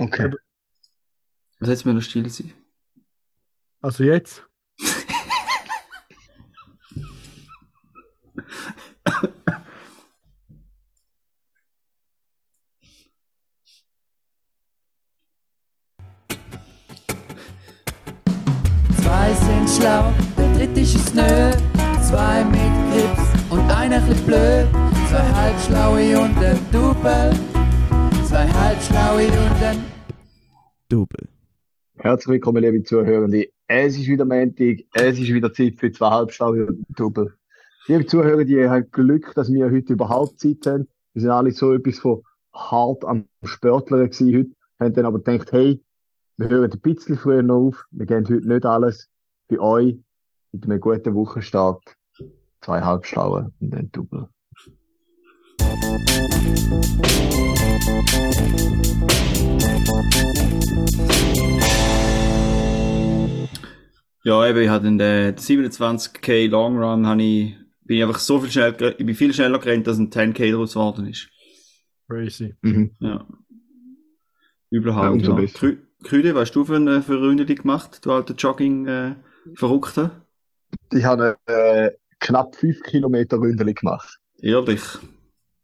Okay. Was jetzt mir noch still sein? Also jetzt? Zwei sind schlau, der dritte ist es nö. Zwei mit Grips und einer chli blöd. Zwei halbschlaue und ein Double. Zwei halbschlaue und ein Double. Herzlich willkommen, liebe Zuhörende. Es ist wieder Montag, es ist wieder Zeit für zwei Halbschlaue und Double. Liebe Zuhörer, die haben Glück, dass wir heute überhaupt Zeit haben. Wir sind alle so etwas von hart am Sportler gewesen heute, haben dann aber gedacht, hey, wir hören ein bisschen früher noch auf, wir gehen heute nicht alles bei euch mit einem guten Wochenstart. Zwei Halbschlaue und ein Double. Ja, eben, ich hatte in der 27k Long Run, habe ich, bin ich einfach so viel schnell, gere- ich bin viel schneller gerannt, als ein 10k daraus geworden ist. Crazy. Mhm. Ja. Übel Ja, hart, ja. Krü Krüde, was hast du für eine, für eine Runde gemacht, du alter Jogging-Verrückter? Ich habe äh, knapp fünf Kilometer Ründeli gemacht. Ehrlich.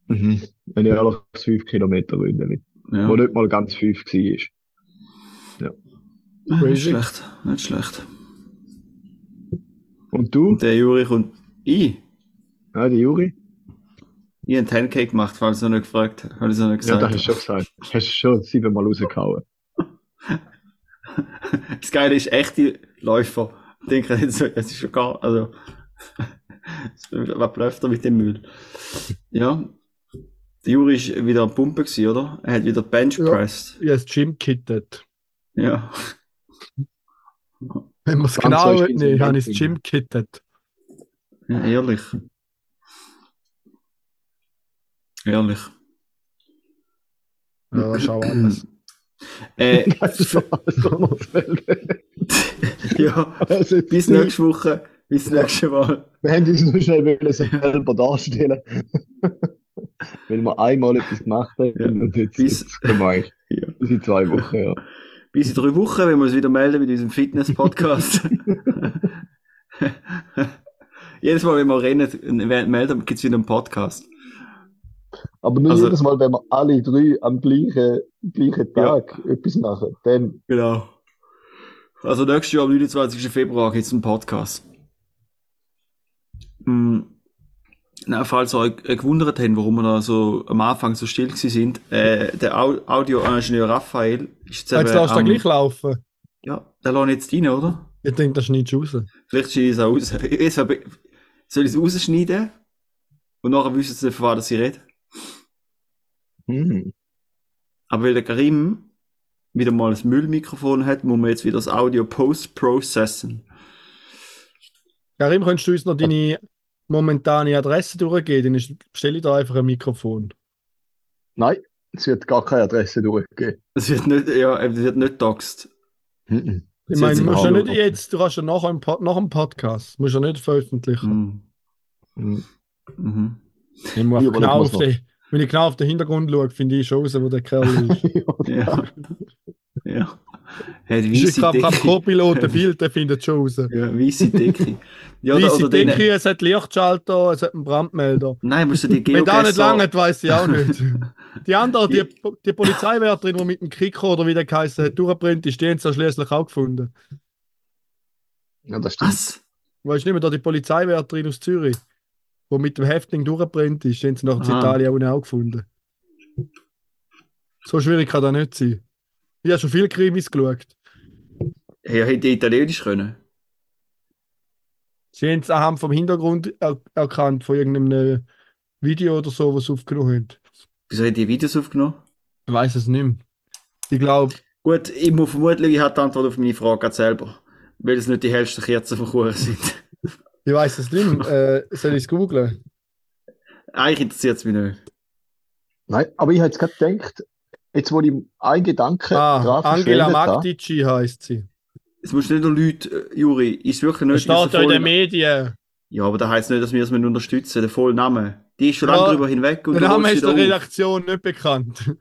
Mhm. Ein ehrliches fünf Kilometer Ründeli. Ja. Wo nicht mal ganz fünf war. Nicht Crazy. schlecht, nicht schlecht. Und du? Und der Juri kommt, ich, Ja, die Juri? ich habe einen 10k gemacht, falls du noch nicht gefragt hast, ich noch Ja, das hast du schon gesagt. Hast du schon siebenmal rausgehauen. Das Geile ist, echte Läufer denken jetzt so, es ist schon gar, also, was läuft da mit dem Müll? Ja. Der Juri ist wieder am Pumpen gewesen, oder? Er hat wieder Bench Ja. pressed. Das Gym kittet. Ja. Wenn man es genau es habe ich das nicht. Gym kittet. Ja, ehrlich. Ehrlich. Ja, das ist auch alles. Äh, ja, also, bis nächste Woche, bis nächste Mal. Wir haben uns nur schnell selber darstellen. Weil wir einmal etwas gemacht haben Ja. und jetzt, Bis- können wir Ja. bis in zwei Wochen, ja. Bis in drei Wochen, wenn wir uns wieder melden mit unserem Fitness-Podcast. Jedes Mal, wenn wir rennen, melden, gibt es wieder einen Podcast. Aber nur Also- jedes Mal, wenn wir alle drei am gleichen, gleichen Tag etwas machen, dann, Genau. Also nächstes Jahr am 29. Februar gibt es einen Podcast. Hm. Na, falls ihr euch äh, gewundert habt, warum wir da so am Anfang so still gewesen sind, äh, der Au Audioingenieur Raphael ist jetzt Jetzt lässt du am- gleich laufen. Ja, der lässt jetzt rein, oder? Ich denke, das schneidest du raus. Vielleicht schneide ich es auch raus. Ich- Soll ich es rausschneiden? Und nachher wissen sie, von was ich rede. hm, Aber weil der Karim wieder mal ein Müllmikrofon hat, muss man jetzt wieder das Audio post-processen. Karim, könntest du uns noch deine momentane Adresse durchgeben? Dann bestelle ich da einfach ein Mikrofon. nein, es wird gar keine Adresse durchgehen. Es wird nicht, ja, es wird nicht doxt. Mhm. Ich meine, du musst ja nicht jetzt, du kannst ja nach dem, nach dem Podcast, musst ja nicht veröffentlichen. Mhm. Mhm. Ich muss Ja, genau auf den, wenn ich genau auf den Hintergrund schaue, finde ich schon raus, wo der Kerl ist. Ja. ja. Die Ich habe am. Co-Pilot ein Bild, der findet schon raus. Ja, weisse Decke. Ja, Weisse oder Decke, es hat Lichtschalter, es hat einen Brandmelder. Nein, musst du die Wenn da nicht lange hat, weiß ich auch nicht. Die andere, die, die Polizeiwärterin, die mit dem Kiko oder wie der geheißen hat, durchbrennt ist, die haben sie ja schließlich auch gefunden. Ja, das stimmt. Was? Weißt du nicht mehr, da die Polizeiwärterin aus Zürich, die mit dem Häftling durchbrennt ist, die haben sie nach Aha. Italien auch gefunden. So schwierig kann das nicht sein. Ich habe schon viele Krimis geschaut. Hey, hätte Italienisch können. Sie haben es anhand vom Hintergrund er erkannt, von irgendeinem Video oder so, was sie aufgenommen haben. Wieso hat die Videos aufgenommen? Ich weiß es nicht mehr. Ich glaube, Gut, ich muss vermutlich, ich habe die Antwort auf meine Frage gerade selber. Weil es nicht die hellsten Kerzen vom Kuchen sind. ich weiß es nicht mehr. äh, soll ich es googlen? Eigentlich interessiert es mich nicht. Nein, aber ich habe jetzt gerade gedacht, jetzt wo ich einen Gedanken Ah, Angela Magdici heißt sie. Es muss nicht nur Leute, äh, Juri, ist wirklich Das nicht. steht dass ja in den Medien. Ja, aber das heisst nicht, dass wir es unterstützen der vollen Name. Die ist schon Ja, lange drüber hinweg und Der Name ist der. Redaktion nicht bekannt.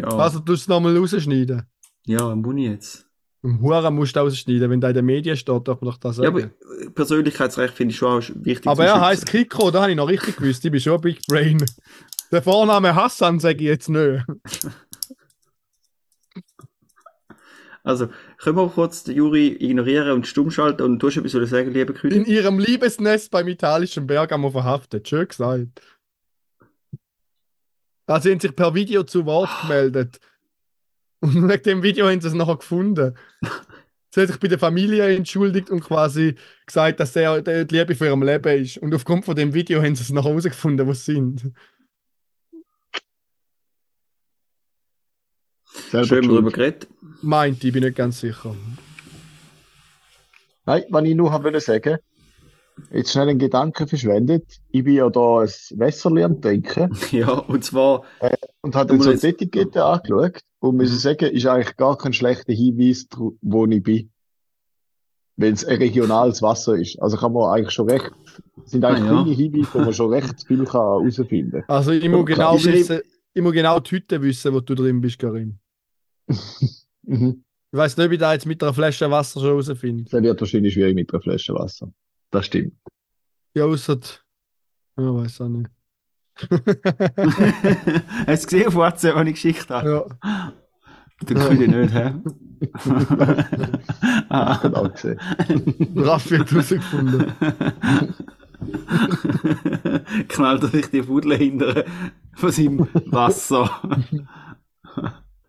Ja, Also, du es nochmal rausschneiden. ja, muss ich jetzt. Im Huren musst du rausschneiden. Wenn da in den Medien steht, darf man doch das Ja, sagen. aber äh, Persönlichkeitsrecht finde ich schon auch wichtig. aber er heißt Kiko, da habe ich noch richtig gewusst. Ich bin schon ein Big Brain. Der Vorname Hassan sage ich jetzt nicht. Also, können wir kurz den Juri ignorieren und stumm schalten und du hast etwas sagen, lieber Kühn? In ihrem Liebesnest beim italischen Bergamo verhaftet. Schön gesagt. Ah, sie haben sich per Video zu Wort gemeldet. Und wegen dem Video haben sie es nachher gefunden. Sie hat sich bei der Familie entschuldigt und quasi gesagt, dass er die Liebe für ihrem Leben ist. Und aufgrund von dem Video haben sie es nachher herausgefunden, wo sie sind. Selber Schön schuld. drüber geredet. Meint, ich bin nicht ganz sicher. Nein, was ich nur wollte sagen, jetzt schnell einen Gedanken verschwendet. Ich bin ja da ein Wässerli am Trinken Ja, und zwar, und habe dann so die Etikette angeschaut und muss Mhm. sagen, ist eigentlich gar kein schlechter Hinweis, wo ich bin. Wenn es ein regionales Wasser ist. Also kann man eigentlich schon recht, sind eigentlich Ah, ja. kleine Hinweise, wo man schon recht viel kann herausfinden Also ich muss genau wissen, ich muss genau die Hütte wissen, wo du drin bist, Karim. Mhm. Ich weiß nicht, ob ich da jetzt mit einer Flasche Wasser schon herausfinde. Das wird wahrscheinlich schwierig mit einer Flasche Wasser. Das stimmt. Ja, außer. Ja, weiß auch nicht. hast du gesehen auf WhatsApp, wenn ich Geschichte habe? ja. Der Kühne nicht, hä? ah. Genau gesehen. Raffi hat herausgefunden. Knallt er sich die Fudel hinter von seinem Wasser.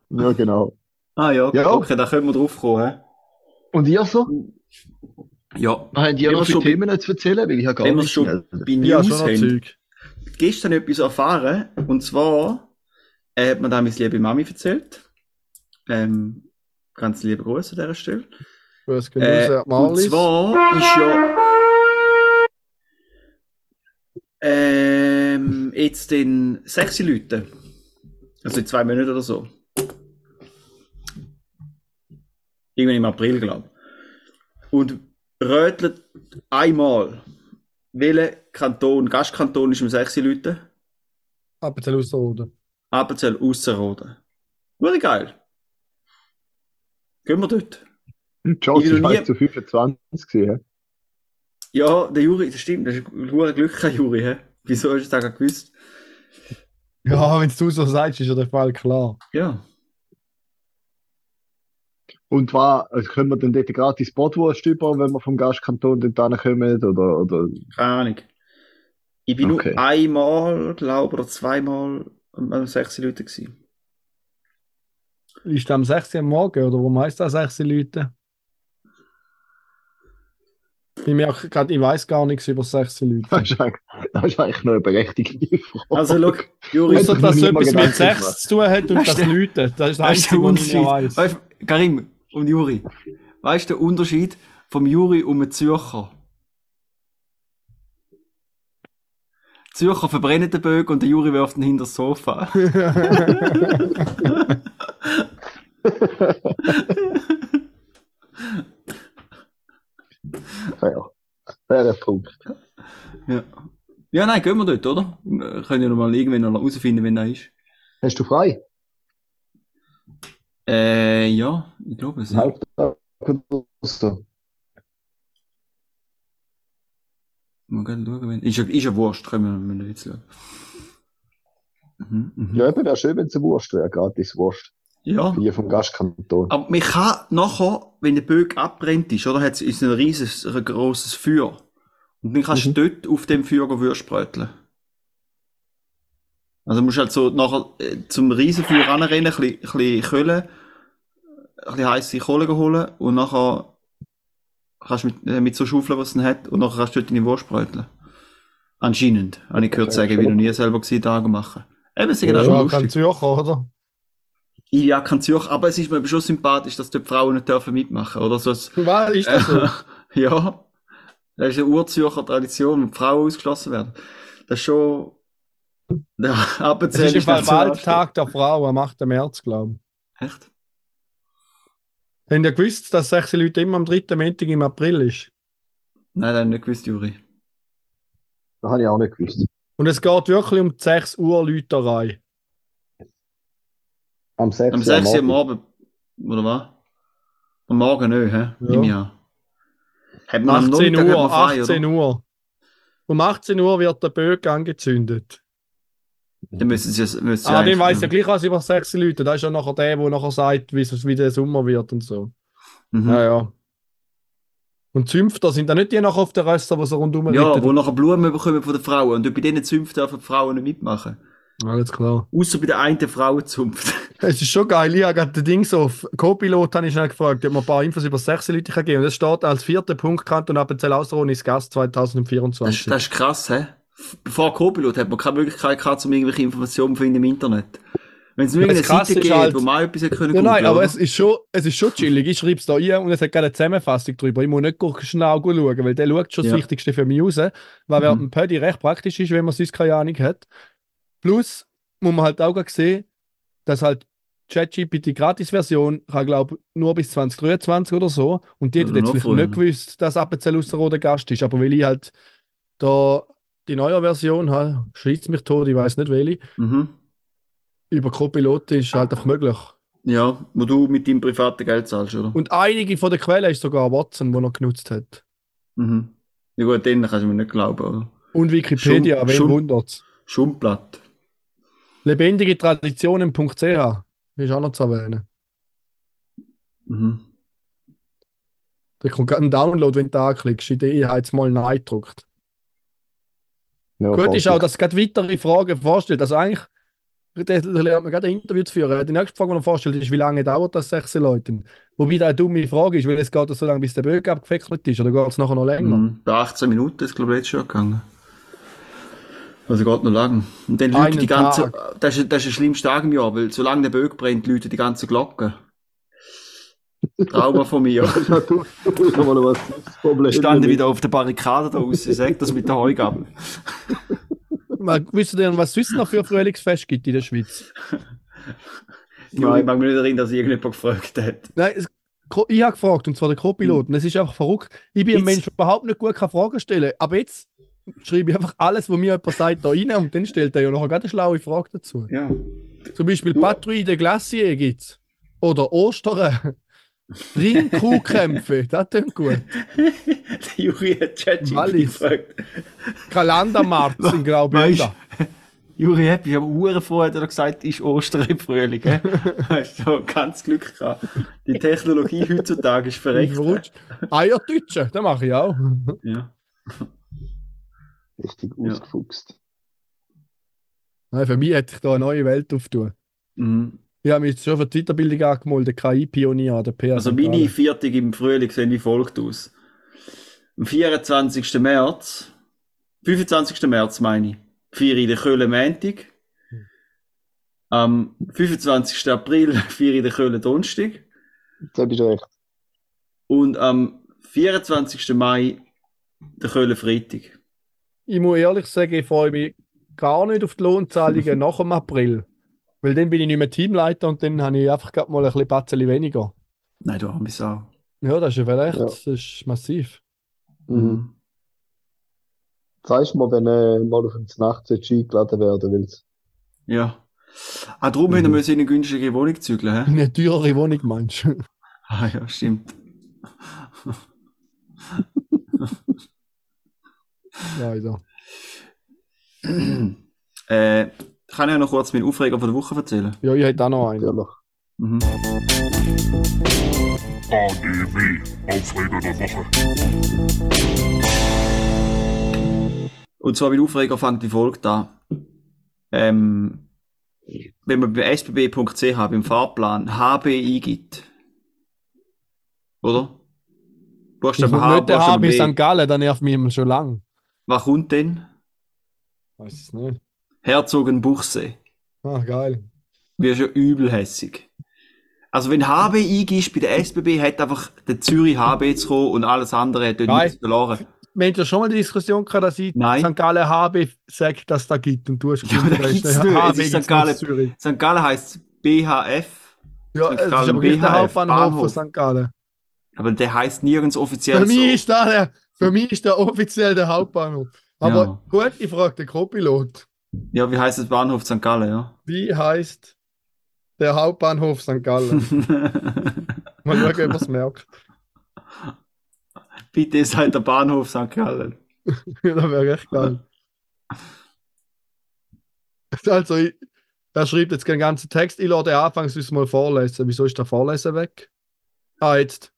Ja, genau. ah ja, Ja. okay, da können wir drauf kommen. Und ihr so? Ja, Haben die noch schon- Themen zu erzählen? Weil ich habe gar wenn wir nichts schon mehr. bei Ja, News schon noch haben. Gestern etwas erfahren. Und zwar äh, hat mir da meine liebe Mami erzählt. Ähm, ganz liebe Grüße an dieser Stelle. Was geht Äh, und zwar ist ja ähm, jetzt den sechs Leute. Also in zwei Monaten oder so. Irgendwann im April, glaube ich. Und rötelt einmal, welcher Kanton, Gastkanton ist um sechs Leute? Appenzell Ausserrhoden. Appenzell Ausserrhoden. Wurde geil. Gehen wir dort. Ich ist nie- 1 zu 25 gewesen. Ja, der Juri, das stimmt, das ist ein hoher Glück, kein Juri, hä? Wieso hast du das gar gewusst? Ja, wenn du so sagst, ist ja der Fall klar. Ja. Und war, also können wir dann dort gratis Bratwurst über, wenn wir vom Gastkanton dort kommen? Oder, oder, Keine Ahnung. Ich bin Okay. nur einmal, glaube oder zweimal am 6 Leute gewesen. Ist das am 6. Uhr am Morgen oder warum heisst das 6 Leute? Ich merke gerade, ich weiß gar nichts über 6 Leute. das, ist eigentlich, das ist eigentlich noch eine berechtigte Frage. Also, schau, Juri, du, dass mal etwas mit Gedanken 6 gemacht. zu tun hat und das Leute. Das ist das Einzige, was ich weiß. Karim und Juri, weißt du den Unterschied vom Juri und einem Zürcher? Zürcher verbrennen den Bögen und der Juri wirft ihn hinter das Sofa. Fair. Fairer Punkt. Ja. Ja, nein, gehen wir dort, oder? Wir können ja noch mal irgendwann noch herausfinden, wenn er ist. Hast du frei? Äh, ja, ich glaube es. Ja. Gerne schauen, wenn. Ist ja, ist ja Wurst, können wir, jetzt schauen. Mhm, mhm. Ja, eben, wäre schön, wenn es eine Wurst wäre, gratis Wurst. Ja. Wie vom Gastkanton. Aber man kann nachher, wenn der Böck abbrennt ist, oder, hat's, ist ein riesiges, ein grosses Feuer. Und dann kannst du dort auf dem Feuer Würst bröteln. Also musst halt so nachher äh, zum Riesenfeuer ranrennen, ein bisschen, ein bisschen Kohle, ein bisschen heisse Kohle holen und nachher kannst du mit, äh, mit so Schaufeln, was es hat, und nachher kannst du dort deine Wurst bröteln. Anscheinend. Habe ich gehört Das sagen, ist wie noch schon- nie selber gewesen, Tage machen. Eben, ist Ja, ja, Ja, schon kein lustig. Zürcher, oder? Ja, kein Zürcher, aber es ist mir schon sympathisch, dass dort die Frauen nicht dürfen mitmachen, oder? So, als- Was ist das so? ja. Das ist eine Urzürcher Tradition, wenn Frauen ausgeschlossen werden. Das ist schon, ja, Es Appenzell ist im Fall Welttag der Frau am 8. März, glaube ich. Echt? Habt ihr gewusst, dass 6 Leute immer am 3. Montag im April ist? Nein, das habe ich nicht gewusst, Juri. Das habe ich auch nicht gewusst. Und es geht wirklich um die 6 Uhr Läuterei. Am 6. Am 6. Uhr am Abend, oder was? Am Morgen nicht, hä? Ja. An. Hat man am 18 Nachmittag hat Uhr, frei, 18 oder? Uhr. Um 18 Uhr wird der Böck angezündet. Dann müssen sie es, müssen Ah, den weiß ja gleich als über sechs Leute. Da ist ja nachher der, der nachher sagt, wie wie der Sommer wird und so. Mhm. Ja, ja. Und Zünfter sind da nicht die nachher auf der Rösser, die so rundum Ja, ritten? wo nachher Blumen bekommen von den Frauen. Und bei diesen Zünften dürfen die Frauen nicht mitmachen. Alles klar. Außer bei der einen Frauenzunft. Es ist schon geil. Ich habe gerade den Ding so auf Co-Pilot habe ich schnell gefragt, ob man ein paar Infos über sechs Leute kann geben Und es steht als vierter Punkt Kanton Appenzell Ausserrhoden ist Gast Das, 2024. das ist krass, hä? Vor Co-Pilot hat man keine Möglichkeit gehabt, um irgendwelche Informationen zu finden im Internet. Wenn es nur irgendeine Seite gibt, halt- wo man auch etwas können Ja, nein, aber es ist schon, es ist schon chillig. Ich schreibe es da ein und es hat gerade eine Zusammenfassung drüber. Ich muss nicht schnell schauen, weil der schaut schon Ja. das Wichtigste für mich raus. Weil während Mhm. dem Paddy recht praktisch ist, wenn man sonst keine Ahnung hat. Plus muss man halt auch sehen, dass halt ChatGPT Gratis-Version kann, glaube nur bis 2023 oder so. Und die hat jetzt vielleicht nicht gewusst, dass Appenzell Ausserrhoden Gast ist. Aber weil ich halt da die neue Version habe, schreibt mich tot, ich weiß nicht welche, Mhm. über Co-Pilot ist halt einfach möglich. Ja, wo du mit deinem privaten Geld zahlst, oder? Und einige von den Quellen ist sogar Watson, die er genutzt hat. Mhm. Ja gut, denen kannst du mir nicht glauben, oder? Und Wikipedia, Schon- wen schon- wundert's? Schundblatt. Lebendige Traditionen.ch ist auch noch zu erwähnen. Mhm. Da kommt gerade ein Download, wenn du da anklickst. Idee hat jetzt mal Nein gedruckt. Ja, Gut ist auch, dass es gerade weitere Fragen vorstellt. Also eigentlich, lernt man gerade ein Interview zu führen. Die nächste Frage, die er vorstellt, ist, wie lange dauert das 16 Leuten? Wobei das eine dumme Frage ist, weil es geht so lange, bis der Bögen abgewickelt ist, oder geht es nachher noch länger? Mhm. Bei 18 Minuten ist glaube ich jetzt schon gegangen. Also geht noch lang. Und dann läuten die ganze, das ist, das ist der schlimmste Tag im Jahr, weil solange der Böck brennt, läuten die ganzen Glocken. Trauma von mir. Ja, du, du bist aber was Problem. Standen wieder auf der Barrikade da draußen, sag das mit der Heugabel. Mal, Wisst ihr denn, was es sonst noch für ein Frühlingsfest gibt in der Schweiz? Ja, ich mag mich nicht erinnern, dass irgendjemand gefragt hat. Nein, es, ich habe gefragt, und zwar der Co-Pilot. Und es ist einfach verrückt. Ich bin ein Jetzt- Mensch, der überhaupt nicht gut kann Fragen stellen Aber jetzt schreibe ich einfach alles, was mir jemand sagt, da rein und dann stellt er ja noch eine schlaue Frage dazu. Ja. Zum Beispiel Patrouille de Glacier gibt's. Oder Ostern. Ringkuhkämpfe, das klingt gut. Der Juri hat ChatGPT gefragt. Kalandermarz in Graubünden. Juri hat mich aber Uhren vorher hat gesagt, ist Ostern im Frühling. gell? Hast du ganz Glück gehabt. Die Technologie heutzutage ist Ich verreckt. verrutscht. Eiertütschen, das mache ich auch. Ja. Richtig Ja. ausgefuchst. Nein, für mich hätte ich da eine neue Welt auftun. Mhm. Ich habe mich jetzt schon für die Weiterbildung angemeldet, KI-Pionier, der PR. Also meine Viertig im Frühling sehen wie folgt aus. Am 24. März, 25. März meine ich, feiere ich den Köln Montag. Am 25. April feiere ich den Köln Donnerstag. Jetzt bist du recht. Und am 24. Mai den Köln Freitag. Ich muss ehrlich sagen, ich freue mich gar nicht auf die Lohnzahlungen nach dem April. Weil dann bin ich nicht mehr Teamleiter und dann habe ich einfach gerade mal ein bisschen Batzeli weniger. Nein, du arme Sau. Ja, das ist ja vielleicht, Ja. das ist massiv. Mhm. Zeigst mal, wenn äh, mal auf ins Nacht eingeladen werden willst. Ja. Ah, darum Mhm. mhm. müssen wir in eine günstige Wohnung zügeln, hä? Eine teurere Wohnung meinst du? Ah ja, stimmt. Leider. äh, kann ich ja noch kurz meinen Aufreger von der Woche erzählen? Ja, ich hätte auch noch einen. Mhm. ADW, Aufreger der Woche. Und zwar mein Aufreger fängt wie folgt an. Ähm, wenn man bei sbb.ch beim Fahrplan HB eingibt, oder? Ich Buchstabe komme H, nicht der HB. St. Gallen, dann nervt mich immer schon lang. Was kommt denn? Weiß es nicht. Herzogenbuchsee. Ah, geil. Wird schon übelhässig. Also wenn HB eingibst bei der SBB, hat einfach der Zürich HB zu kommen und alles andere hat dort nichts verloren. Wir haben ja schon mal die Diskussion gehabt, dass ich Nein. St. Gallen HB sagt, dass es da gibt. Und du hast Ja, da gibt's der nicht. HB St. Gallen. Zürich. St. Gallen heisst BHF, Ja, es ist aber nicht der BHF, Hauptbahnhof Bahnhof. von St. Gallen. aber der heisst nirgends offiziell Für mich, so. ist der, für mich ist der offiziell der Hauptbahnhof. Aber Ja. gut, ich frage den Co-Pilot. Ja, wie heisst das Bahnhof St. Gallen, ja? Wie heißt Der Hauptbahnhof St. Gallen. Mal schauen, ob er es merkt. Bitte seid der Bahnhof St. Gallen. Ja, das wäre echt geil. Also, ich, er schreibt jetzt den ganzen Text. Ich lasse den anfangs uns mal vorlesen. Wieso ist der Vorlesen weg? Ah, jetzt.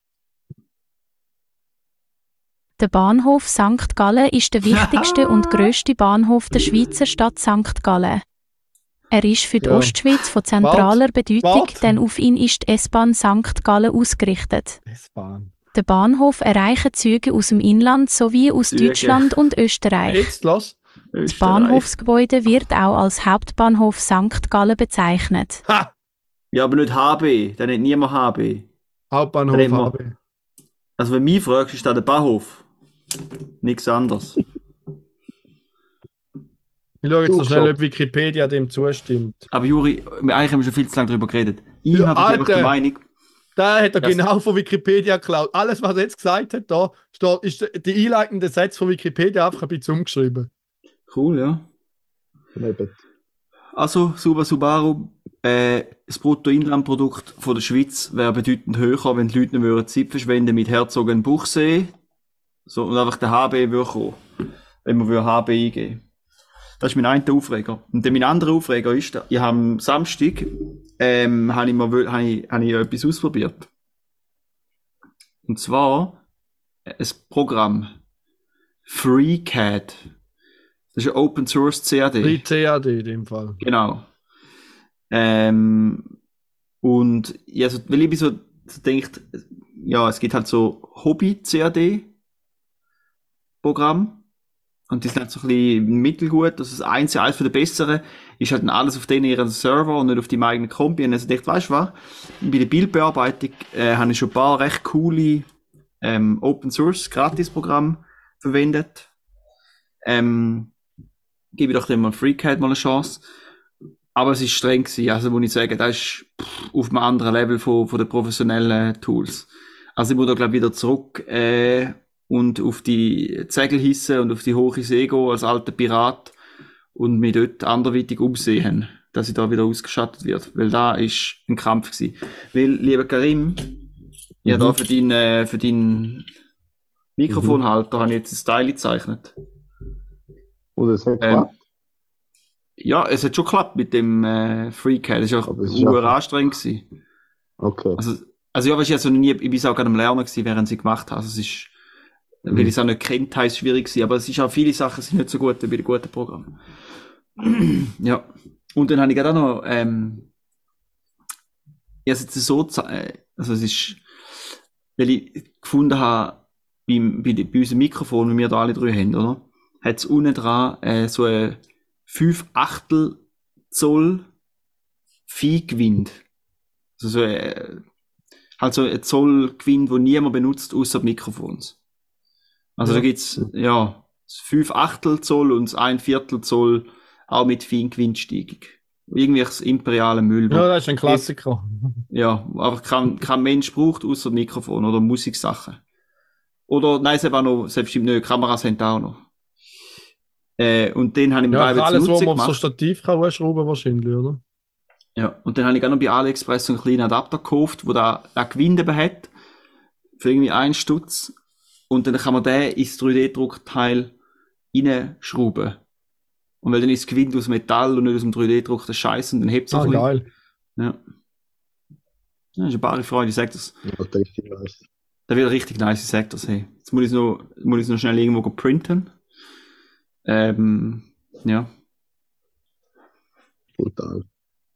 Der Bahnhof St. Gallen ist der wichtigste und grösste Bahnhof der Schweizer Stadt St. Gallen. Er ist für die Ja. Ostschweiz von zentraler Bedeutung, Wart. denn auf ihn ist die S-Bahn St. Gallen ausgerichtet. S-Bahn. Der Bahnhof erreichen Züge aus dem Inland sowie aus Züge. Deutschland und Österreich. Jetzt los. Das Bahnhofsgebäude wird auch als Hauptbahnhof St. Gallen bezeichnet. Ha! Ja, aber nicht HB. Dann nicht niemand HB. Hauptbahnhof. HB. Also, wenn du mich fragst, ist da der Bahnhof. Nichts anderes. Ich schaue jetzt noch schnell, ob Wikipedia dem zustimmt. Aber Juri, wir- eigentlich haben wir schon viel zu lange darüber geredet. Ich Ja, habe einfach die. Meinung, Da hat er Das- genau von Wikipedia geklaut. Alles, was er jetzt gesagt hat, da steht, ist die einleitende Sätze von Wikipedia einfach ein bisschen umgeschrieben. cool, ja. Also, Suba Subaru, äh, das Bruttoinlandprodukt von der Schweiz wäre bedeutend höher, wenn die Leute nicht Zeit verschwenden mit Herzogenbuchsee. So, und einfach der HB würde kommen. Wenn man würde HB eingeben. Das ist mein einer Aufreger. Und dann mein anderer Aufreger ist, ich habe am Samstag, ähm, habe ich mal, habe ich, habe ich etwas ausprobiert. Und zwar, äh, ein Programm. FreeCAD. Das ist ein Open Source CAD. Wie CAD in dem Fall. Genau. Ähm, und ja, so, weil ich so, so denkt, ja, es gibt halt so Hobby-CAD-Programm. Und die sind halt so ein bisschen mittelgut. Das ist eins, eins von der besseren. Ist halt alles auf denen ihren Server und nicht auf deinem eigenen Kompi. Und also denkt, weißt du was? Bei der Bildbearbeitung äh, habe ich schon ein paar recht coole ähm, Open Source Gratis-Programme verwendet. Ähm, gebe ich doch dem mal FreeCAD mal eine Chance. Aber es ist streng gewesen. Also, muss ich sagen, das ist auf einem anderen Level von, von den professionellen Tools. Also, ich muss da, glaube ich, wieder zurück, äh, und auf die Zegel hissen und auf die hohe See gehen als alter Pirat und mich dort anderweitig umsehen, dass ich da wieder ausgeschattet wird. Weil da ist ein Kampf gewesen. Weil, lieber Karim, ja, da für deinen, äh, für deinen Mikrofonhalter habe ich jetzt ein Style gezeichnet. Und es hat Ähm, geklappt. ja, es hat schon geklappt mit dem äh, FreeCAD. Das war auch anstrengend. Gewesen. Okay. Also, also ja, weißt du, also nie, ich bin auch gerade am Lernen gewesen, während sie gemacht haben. Also es ist, weil ich es auch nicht kennt, es schwierig gewesen. Aber es ist auch viele Sachen sind nicht so gut wie bei den guten Programmen. ja. Und dann habe ich gerade auch noch, ähm, ich habe es jetzt so, äh, also es ist, weil ich gefunden habe, beim, bei, bei unserem Mikrofon, wie wir da alle drei haben, oder? Hat es unten dran äh, so ein 5 Achtel Zoll Viehgewind. Also so ein, halt so ein Zollgewind, wo niemand benutzt, außer Mikrofons. Also Ja. da gibt's ja, 5 Achtel Zoll und 1 Viertel Zoll auch mit Feingewindsteigung. Irgendwelches imperiale Müll. Ja, das ist ein Klassiker. ja, aber kein, kein Mensch braucht außer Mikrofon oder Musiksachen. Oder, nein, es auch noch, selbst nicht, Kameras da auch noch. Äh, und den habe ich mir Ja, da alles, wo man so. Stativ kann anschrauben wahrscheinlich, oder? Ja, und dann habe ich auch noch bei AliExpress so einen kleinen Adapter gekauft, wo da ein Gewinde hat. Für irgendwie einen Stutz. Und dann kann man den ins 3D-Druckteil reinschrauben. Und weil dann ist das Gewinde aus Metall und nicht aus dem 3D-Druck der Scheiß und dann hebt es auch Ah, ein bisschen. geil. Ja. ja. Das ist eine bare Freude, ich sag das. Ja, das ist nice. Da wird richtig nice, ich sag das, hey. Jetzt muss ich noch, muss ich noch schnell irgendwo printen. Ähm, ja. Brutal.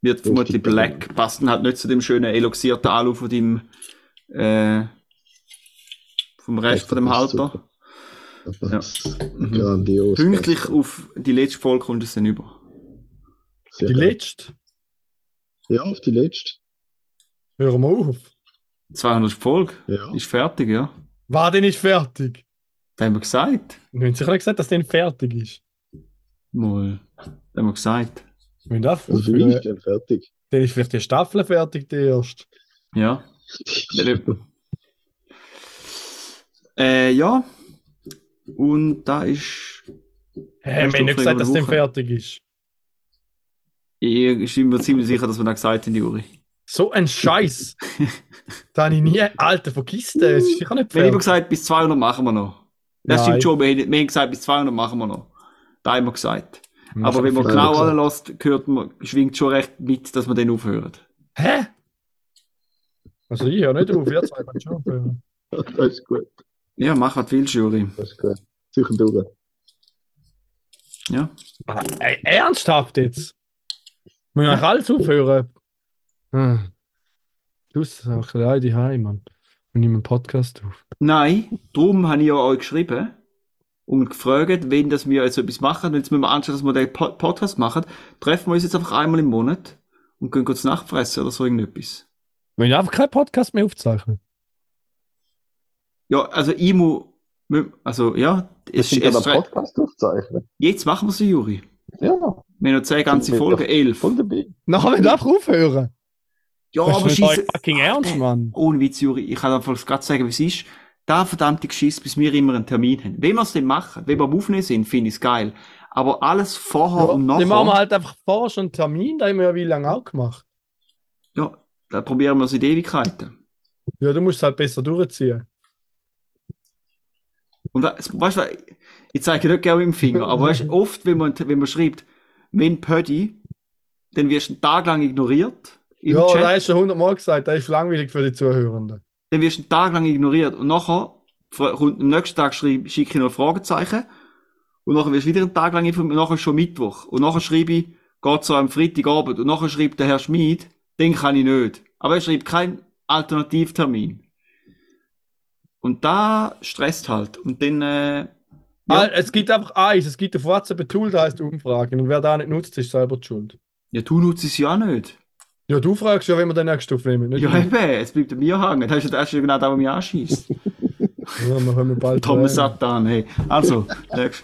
Wird vermutlich black. Passt dann halt nicht zu dem schönen eloxierten Alu von dem, äh, vom Rest von dem Halter. ist Mhm. Grandios. Pünktlich auf die letzte Folge kommt es dann über. Sehr Die geil. letzte? Ja, auf die letzte. Hör mal auf. 200 Folge. Ja. Ist fertig, ja. War denn nicht fertig? Das haben wir gesagt. Wir haben sicher nicht gesagt, dass der fertig ist. Mal. Das haben wir gesagt. Wenn das Also für mich ist dann fertig. dann ist vielleicht die Staffel fertig, die erste. Ja. Äh, ja. Und da ist. Hä, wir haben nicht gesagt, dass der fertig ist. Ich bin mir ziemlich sicher, dass wir das gesagt haben, Juri. So ein Scheiß. da habe ich nie. Alter, vergiss das. Das ist sicher nicht Wir haben immer gesagt, bis 200 machen wir noch. Das Nein. stimmt schon, wir, haben- wir haben gesagt, bis 200 machen wir noch. Da haben wir gesagt. Hm, Aber wenn man genau anlässt, hört man, schwingt schon recht mit, dass wir dann aufhören. Hä? Also ich höre nicht auf, ihr zwei schon aufhören. Das ist gut. Ja, mach was willst, Juri. Das ist gut. Sicher durch. Ja. Ah, ey, ernsthaft jetzt? Müssen wir eigentlich alles aufhören? Hm. Du bist auch allein die Heim, Mann. Wir nehmen einen Podcast auf. Nein, darum habe ich ja euch geschrieben und gefragt, wenn das wir jetzt etwas machen, und jetzt müssen wir anschauen, dass wir den Po- Podcast machen, treffen wir uns jetzt einfach einmal im Monat und gehen kurz Nachtfressen oder so irgendetwas. Wenn ich einfach keinen Podcast mehr aufzeichnen. Ja, also ich muss, also ja, Das es, es, aber Podcast aufzeichnen. jetzt machen wir sie, Juri. Ja, Wir haben noch zehn ganze Folgen, doch elf. voll dabei. Nachher wollen wir einfach aufhören. Ja, Das aber ist euer fucking ernst, Mann. ohne Witz, Juri, ich kann einfach gerade sagen, wie es ist. Da verdammte Geschiss, bis wir immer einen Termin haben. Wenn wir es dann machen, wenn wir am Aufnehmen sind, finde ich es geil. Aber alles vorher Ja, und dann machen wir nachher, halt einfach vorher schon einen Termin, da haben wir ja wie lange auch gemacht. ja, da probieren wir es in Ewigkeiten. Ja, du musst es halt besser durchziehen. Und we- weißt du, ich zeige nicht gerne mit dem Finger, aber weißt, oft, wenn man, wenn man schreibt, wenn Pödi, dann wirst du einen Tag lang ignoriert im ja, Chat. da hast du hundertmal gesagt, das ist langweilig für die Zuhörenden. dann wirst du einen Tag lang ignoriert. Und nachher, kommt am nächsten Tag schreibe, schicke ich noch ein Fragezeichen. Und nachher wirst du wieder einen Tag lang informiert. Und nachher ist schon Mittwoch. Und nachher schreibe ich, geht so am Freitagabend. Und nachher schreibt der Herr Schmid, den kann ich nicht. Aber er schreibt keinen Alternativtermin. Und da stresst halt. Und dann, äh, ja, Ah, es gibt einfach eins, es gibt ein WhatsApp-Tool, das heißt Umfragen. Und wer da nicht nutzt, ist selber die schuld. ja, du nutzt es ja auch nicht. Ja, du fragst ja, wenn wir den nächsten aufnehmen. Nicht Ja, eben, es bleibt an mir hängen. Das ist, ja genau da, was mich anschießt. ja, wir können bald Thomas. Satan, hey. Also, nächst.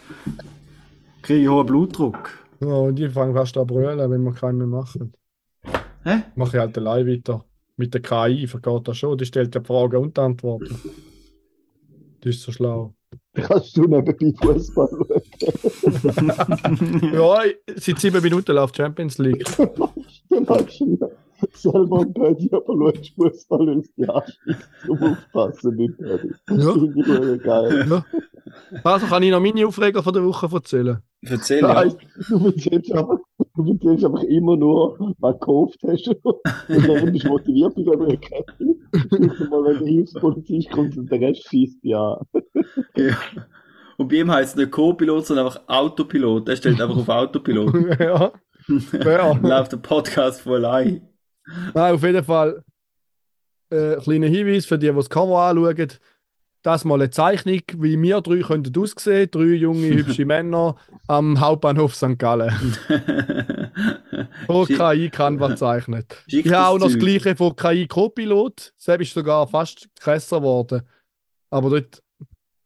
Kriege ich hohen Blutdruck. Ja, und ich fange fast an brüllen, wenn wir keinen mehr machen. Hä? Mache ich halt allein weiter. Mit der KI vergeht das schon. Die stellt ja Fragen und Antworten. Das ist so schlau. Kannst du nebenbei Fußball schauen? Ja, seit sieben Minuten läuft Champions League. Dann selber ein Pödi, aber schaust Fußball, dich anschießt, zum Aufpassen mit. Das Ja. finde ich geil. Ja. Also kann ich noch meine Aufreger von der Woche erzählen. Erzähl, ja. du erzählst einfach, du erzählst einfach immer nur, was du gekauft hast. Und dann bist du motiviert bei Kette. Und mal, wenn der Hilfspolizist kommt und der Rest schießt ja. ja. Und bei ihm heißt es nicht Co-Pilot, sondern einfach Autopilot. Der stellt einfach auf Autopilot. ja. Ja. Läuft der Podcast voll ein. Nein, auf jeden Fall äh, kleiner Hinweis für die, die das Cover anschauen. Das mal eine Zeichnung, wie wir drei könnten aussehen. Drei junge, hübsche Männer am Hauptbahnhof St. Gallen. Schick- KI Canva zeichnet. Schick Ich habe auch noch das gleiche von KI Copilot. Selbst ist sogar fast krasser geworden. Aber dort,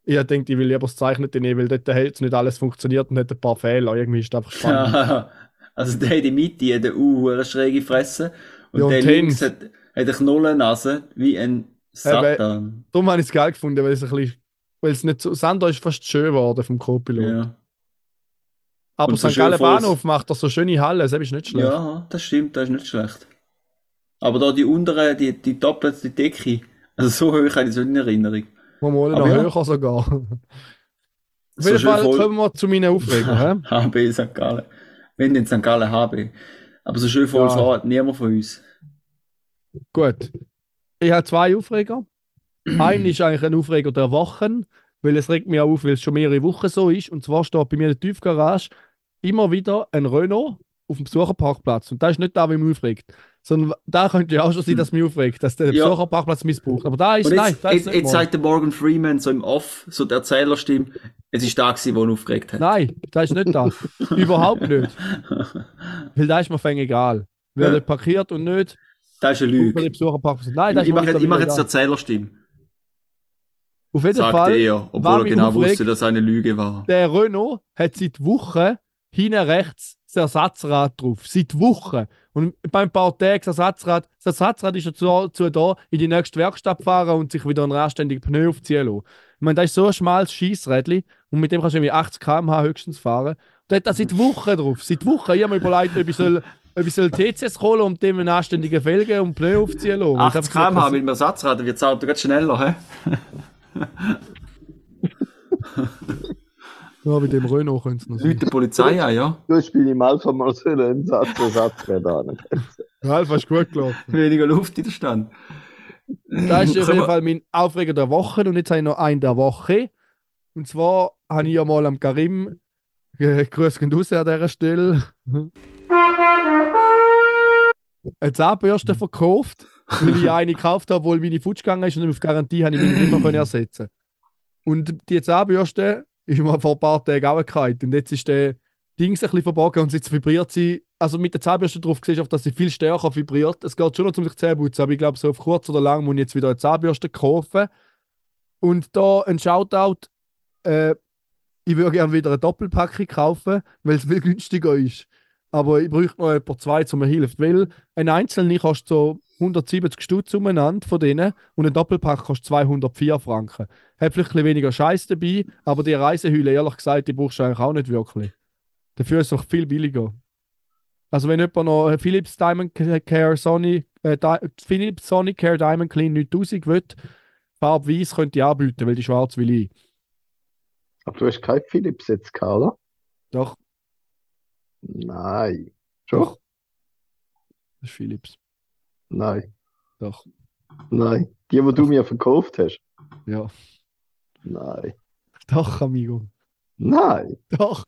ich denke, ich will lieber das Zeichnete nehmen, weil dort hat nicht alles funktioniert und hat ein paar Fehler. Irgendwie ist es einfach spannend. Also der in der Mitte hat eine U, eine schräge Fresse. Und Ja, und der die links hat, hat eine Knollennase, wie ein Satan. Darum habe ich es geil gefunden, weil es ein bisschen, weil es nicht so, Sandra ist fast schön geworden vom Co-Pilot. Ja. Aber Und so St. Gallen Bahnhof macht doch so schöne Hallen, das ist nicht schlecht. ja, das stimmt, das ist nicht schlecht. Aber da die unteren, die, die doppelte Decke, also so hoch habe ich es nicht in Erinnerung. Wir noch Aber ja. höher sogar. Auf So jeden Fall voll- kommen wir zu meinen Aufregern. hä? HB St. Gallen. Wenn denn St. Gallen HB. Aber so schön volles Ja. Hat niemand von uns. Gut. Ich habe zwei Aufreger. Ein ist eigentlich ein Aufreger der Wochen, weil es regt mich auch auf, weil es schon mehrere Wochen so ist. Und zwar steht bei mir in der Tiefgarage immer wieder ein Renault auf dem Besucherparkplatz. Und das ist nicht da, wie mich aufregt. Sondern da könnte ja auch schon sein, dass mich aufregt, dass der Ja. Besucherparkplatz missbraucht. Aber da ist, nein, jetzt, da jetzt, nicht jetzt mal. sagt der Morgan Freeman so im Off, so der Erzählerstimme, es ist da gewesen, wo ihn aufgeregt hat. Nein, das ist nicht da. Überhaupt nicht. Weil da ist mir fäng egal. Wer Ja. parkiert und nicht, Das ist eine Lüge. Nein, das Ich, mache jetzt, ich mache jetzt die. Erzählerstimme, Auf jeden sagte Fall. er, obwohl er genau aufregt- wusste, dass es eine Lüge war. Der Renault hat seit Wochen hinten rechts das Ersatzrad drauf. Seit Wochen. Und beim paar Tagen das Ersatzrad, das Ersatzrad ist dazu, dazu da, in die nächste Werkstatt fahren und sich wieder einen anständigen Pneu aufziehen lassen. Ich meine, das ist so ein schmales Scheissrädchen und mit dem kannst du irgendwie 80 km/h höchstens fahren. Der hat das seit Wochen drauf. Seit Wochen. Ich habe mir überlegt, ob ich soll ob ich soll TCS holen und dem einen anständigen Felgen und Pneu aufziehen lassen. 80 km/h mit dem Ersatzrad, dann wird das Auto ganz schneller, hä? Ja, mit dem Renault können sie noch sein. Leute die Polizei an, ja? Du bei dem Alpha mal so einen Entsatz, Ersatzrad an. Alpha ist gut gelaufen. Weniger Luftwiderstand. Das ist auf jeden Fall mein Aufreger der Woche und jetzt habe ich noch einen der Woche. Und zwar habe ich ja mal am Karim, äh, gehen raus an dieser Stelle, eine Zahnbürste verkauft, weil ich eine gekauft habe, obwohl meine futsch gegangen ist und auf Garantie habe ich meine nicht mehr können ersetzen Und die Zahnbürste ist mir vor ein paar Tagen auch gekalt und jetzt ist der Dings ein bisschen verborgen und jetzt vibriert sie, also mit der Zahnbürste drauf siehst du, dass sie viel stärker vibriert. Es geht schon noch um sich Zähne putzen, aber ich glaube, so auf kurz oder lang muss ich jetzt wieder eine Zahnbürste kaufen. Und da ein Shoutout, äh, ich würde gerne wieder eine Doppelpackung kaufen, weil es viel günstiger ist. Aber ich bräuchte noch etwa zwei, um mir hilft. Weil ein einzelne kostet so 170 Stutz umeinander von denen und ein Doppelpack kostet 204 Franken. Hat vielleicht ein bisschen weniger Scheiß dabei, aber die Reisehülle, ehrlich gesagt, die brauchst du eigentlich auch nicht wirklich. Dafür ist es noch viel billiger. Also wenn jemand noch eine Philips Diamond Care Sony, äh, Philips Sony Care Diamond Clean 9000 will, Farbe weiß könnte ich anbieten, weil die schwarz will ich. Aber du hast kein Philips jetzt gehabt, oder? Doch, Nein. Schon? Doch. das ist Philips. Nein. Doch, Nein. Die, die du mir verkauft hast? ja. Nein. Doch, Amigo. Nein. Doch.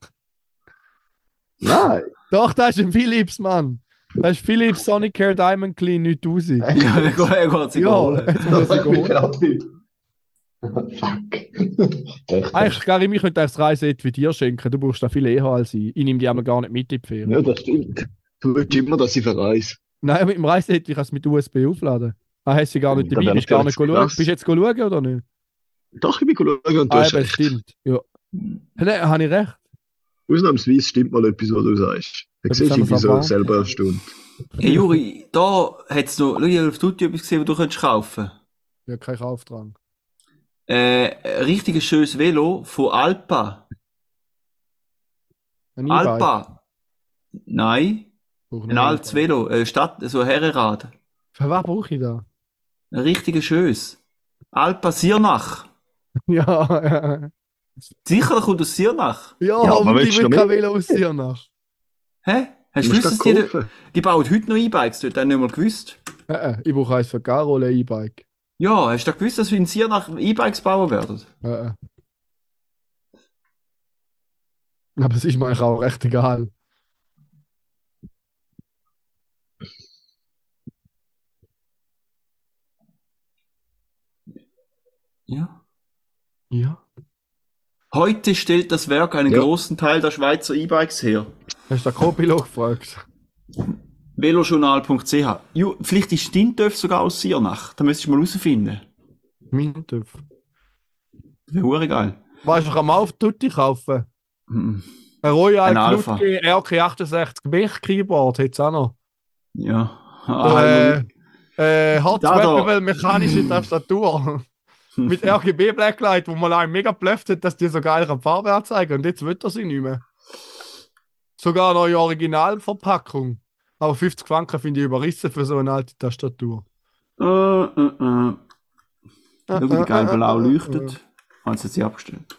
Nein. Doch, das ist ein Philips, Mann. Das ist Philips Sonicare Diamond Clean 9000. Ja, er geht, er geht sich Ja, holen. jetzt muss ich holen. Fuck. Eigentlich, Gary, ich könnte das Reiseset wie dir schenken. Du brauchst da viel eher als ich. Ich nehme die einmal gar nicht mit in die Ferien. Ja, das stimmt. Du willst immer, dass ich verreise. Nein, mit dem Reiseset, ich kann es mit USB aufladen. Ah, hast du gar nicht Da dabei? Bist gar nicht jetzt schauen? Bist du jetzt schauen oder nicht? Doch, ich bin schauen und du Ah, hast eben, recht. stimmt. Ja. Nein, habe ich recht. Ausnahmsweise stimmt mal etwas, was du sagst. Da Etwas siehst du, ich bin anderes so selber erstaunt. Hey Juri, da hat's noch, schau, ich auf YouTube etwas gesehen, was du könntest kaufen. Ja, kein Auftrag. Äh, ein richtiges schönes Velo von Alpa. Ein. Alpa. Nein, Brauche ich ein altes. Velo, äh, Stadt, so ein Herrenrad. Für was brauche ich da? Ein richtiges schönes. Alpa Siernach. Ja, ja. Sicher, kommt aus Siernach. Ja, Ja, aber ich will du kein Velo aus dir nach. Hä? Hast Du du gewusst, dass das die, die bauen heute noch E-Bikes dort? Hast du nicht mal gewusst? Äh, äh, ich brauche eins für Carol, ein E-Bike. Ja, hast du gewusst, dass wir in Siernach E-Bikes bauen werden? Äh. Aber es ist mir eigentlich auch recht egal. Ja. Ja. Heute stellt das Werk einen Ja. großen Teil der Schweizer E-Bikes her. Hast du den Co-Pilot gefragt? Velojournal.ch. Ju, Vielleicht ist Stintdöff sogar aus Siernach. Da müsstest du mal herausfinden. Mein TÜV. Wäre hure geil. Weißt du, kann man auf Tutti kaufen? Mhm. Ein Royal. Knutke RK68 Mech Keyboard hätte es auch noch. Ja. äh, äh, da. Hardware mechanische Tastatur. Mit RGB Blacklight, wo man einem mega blufft hat, dass die so geil Farbe anzeigen. Und jetzt wird er sie nicht mehr. Sogar eine neue Originalverpackung. Aber 50 Franken finde ich überrissen für so eine alte Tastatur. äh, äh, äh. Schau, wie geil blau leuchtet. Haben sie jetzt abgestellt.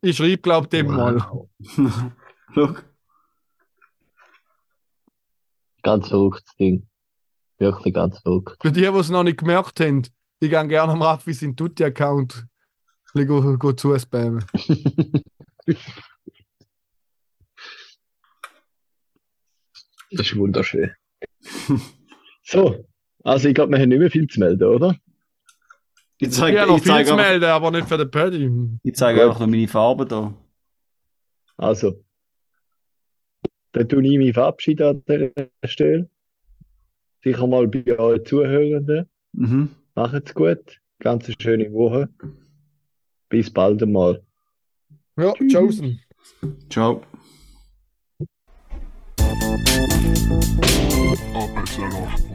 Ich schreibe, glaube ich, dem mal. Schau. Ganz verrücktes Ding. Wirklich ganz verrückt. Für die, die es noch nicht gemerkt haben, die gehen gerne am Raffi seinen Tutti-Account go, go zuspammen. Das ist wunderschön. so. Also, ich glaube, wir haben nicht mehr viel zu melden, oder? Ich zeige, habe noch ich viel zeige, zu einfach, melden, aber nicht für den Paddy. ich zeige einfach noch meine Farben da. Also. Dann tue ich mich verabschieden an dieser Stelle. Sicher mal bei euren Zuhörenden. Mhm. Macht's gut. Ganz eine schöne Woche. Bis bald einmal. Ja, chosen. Ciao. Arbeitserlaubsbuch und sprich mit dem Juri.